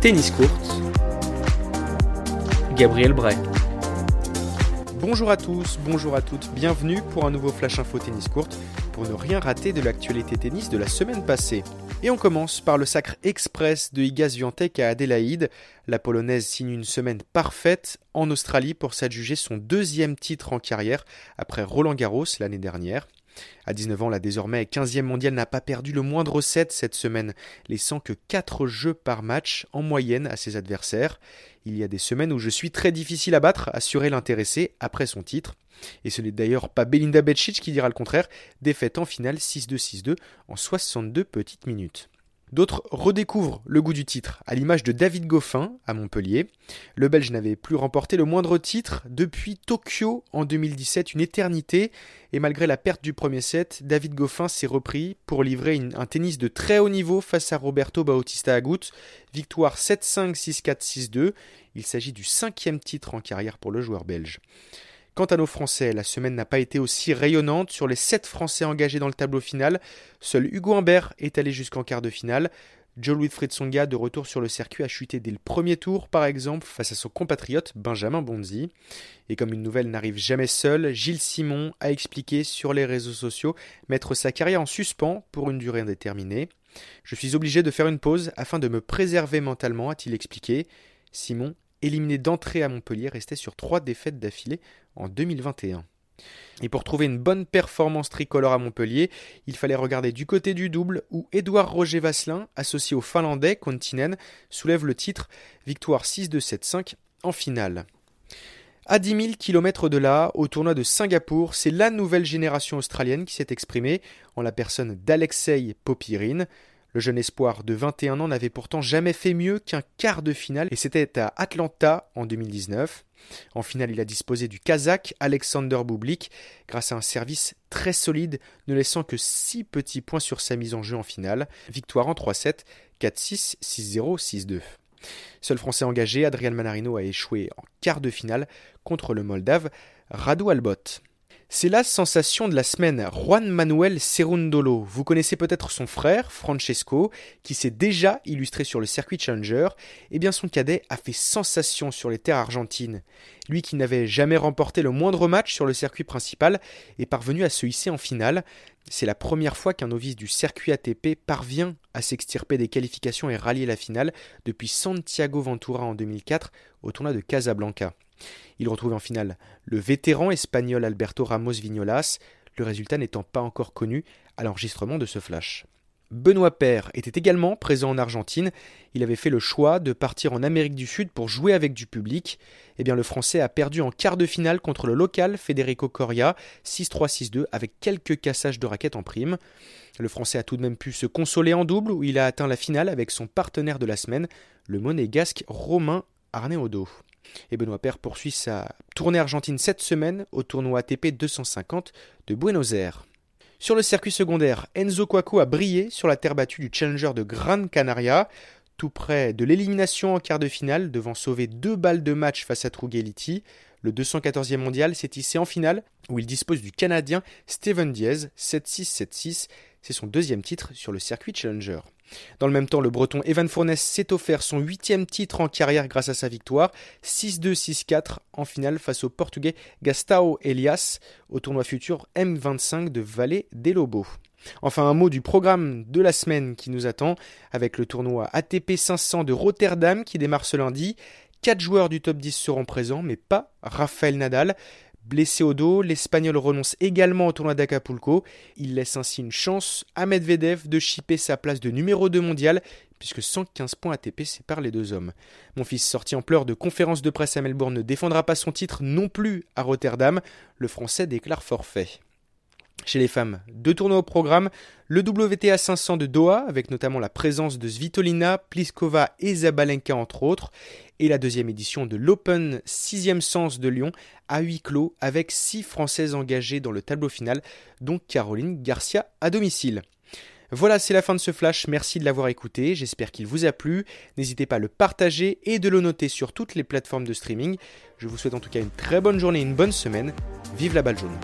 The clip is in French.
Tennis Court, Gabriel Bray. Bonjour à tous, bonjour à toutes, bienvenue pour un nouveau Flash Info Tennis Court pour ne rien rater de l'actualité tennis de la semaine passée. Et on commence par le sacre express de Iga Swiatek à Adélaïde. La Polonaise signe une semaine parfaite en Australie pour s'adjuger son deuxième titre en carrière après Roland Garros l'année dernière. À 19 ans, la désormais 15e mondiale n'a pas perdu le moindre set cette semaine, laissant que 4 jeux par match en moyenne à ses adversaires. Il y a des semaines où je suis très difficile à battre, assurait l'intéressé après son titre. Et ce n'est d'ailleurs pas Belinda Bencic qui dira le contraire, défaite en finale 6-2-6-2 en 62 petites minutes. D'autres redécouvrent le goût du titre, à l'image de David Goffin à Montpellier. Le Belge n'avait plus remporté le moindre titre depuis Tokyo en 2017, une éternité, et malgré la perte du premier set, David Goffin s'est repris pour livrer un tennis de très haut niveau face à Roberto Bautista Agut. Victoire 7-5, 6-4, 6-2. Il s'agit du cinquième titre en carrière pour le joueur belge. Quant à nos Français, la semaine n'a pas été aussi rayonnante. Sur les 7 Français engagés dans le tableau final, seul Hugo Humbert est allé jusqu'en quart de finale. Joe Louis Songa, de retour sur le circuit, a chuté dès le premier tour, par exemple, face à son compatriote Benjamin Bonzi. Et comme une nouvelle n'arrive jamais seule, Gilles Simon a expliqué sur les réseaux sociaux mettre sa carrière en suspens pour une durée indéterminée. Je suis obligé de faire une pause afin de me préserver mentalement, a-t-il expliqué. Simon éliminé d'entrée à Montpellier, restait sur trois défaites d'affilée en 2021. Et pour trouver une bonne performance tricolore à Montpellier, il fallait regarder du côté du double où Édouard Roger Vasselin, associé au Finlandais Kontinen, soulève le titre victoire 6-2-7-5 en finale. À 10 000 km de là, au tournoi de Singapour, c'est la nouvelle génération australienne qui s'est exprimée en la personne d'Alexei Popirine. Le jeune espoir de 21 ans n'avait pourtant jamais fait mieux qu'un quart de finale et c'était à Atlanta en 2019. En finale, il a disposé du Kazakh Alexander Bublik grâce à un service très solide, ne laissant que 6 petits points sur sa mise en jeu en finale. Victoire en 3-7, 4-6, 6-0, 6-2. Seul français engagé, Adrian Manarino a échoué en quart de finale contre le Moldave Radu Albot. C'est la sensation de la semaine, Juan Manuel Cerundolo. Vous connaissez peut-être son frère, Francesco, qui s'est déjà illustré sur le circuit Challenger. Eh bien, son cadet a fait sensation sur les terres argentines. Lui qui n'avait jamais remporté le moindre match sur le circuit principal est parvenu à se hisser en finale. C'est la première fois qu'un novice du circuit ATP parvient à s'extirper des qualifications et rallier la finale depuis Santiago Ventura en 2004 au tournoi de Casablanca. Il retrouve en finale le vétéran espagnol Alberto Ramos Vignolas, le résultat n'étant pas encore connu à l'enregistrement de ce flash. Benoît Paire était également présent en Argentine. Il avait fait le choix de partir en Amérique du Sud pour jouer avec du public. Eh bien, le Français a perdu en quart de finale contre le local Federico Coria, 6-3-6-2, avec quelques cassages de raquettes en prime. Le Français a tout de même pu se consoler en double, où il a atteint la finale avec son partenaire de la semaine, le monégasque Romain Arneodo. Et Benoît Père poursuit sa tournée argentine cette semaine au tournoi ATP 250 de Buenos Aires. Sur le circuit secondaire, Enzo Cuoco a brillé sur la terre battue du Challenger de Gran Canaria, tout près de l'élimination en quart de finale, devant sauver deux balles de match face à Trugeliti. Le 214e mondial s'est hissé en finale, où il dispose du Canadien Steven Diaz, 7-6, 7-6. C'est son deuxième titre sur le circuit Challenger. Dans le même temps, le breton Evan Fournes s'est offert son huitième titre en carrière grâce à sa victoire, 6-2, 6-4 en finale face au portugais Gastao Elias au tournoi futur M25 de Vallée des Lobos. Enfin, un mot du programme de la semaine qui nous attend, avec le tournoi ATP 500 de Rotterdam qui démarre ce lundi. Quatre joueurs du top 10 seront présents, mais pas Rafael Nadal. Blessé au dos, l'Espagnol renonce également au tournoi d'Acapulco. Il laisse ainsi une chance à Medvedev de chipper sa place de numéro 2 mondial, puisque 115 points ATP séparent les deux hommes. Mon fils sorti en pleurs de conférence de presse à Melbourne ne défendra pas son titre non plus à Rotterdam. Le Français déclare forfait. Chez les femmes, deux tournois au programme, le WTA 500 de Doha, avec notamment la présence de Svitolina, Pliskova et Zabalenka entre autres, et la deuxième édition de l'Open 6 sens de Lyon à huis clos, avec six Françaises engagées dans le tableau final, dont Caroline Garcia à domicile. Voilà, c'est la fin de ce flash. Merci de l'avoir écouté. J'espère qu'il vous a plu. N'hésitez pas à le partager et de le noter sur toutes les plateformes de streaming. Je vous souhaite en tout cas une très bonne journée, une bonne semaine. Vive la balle jaune.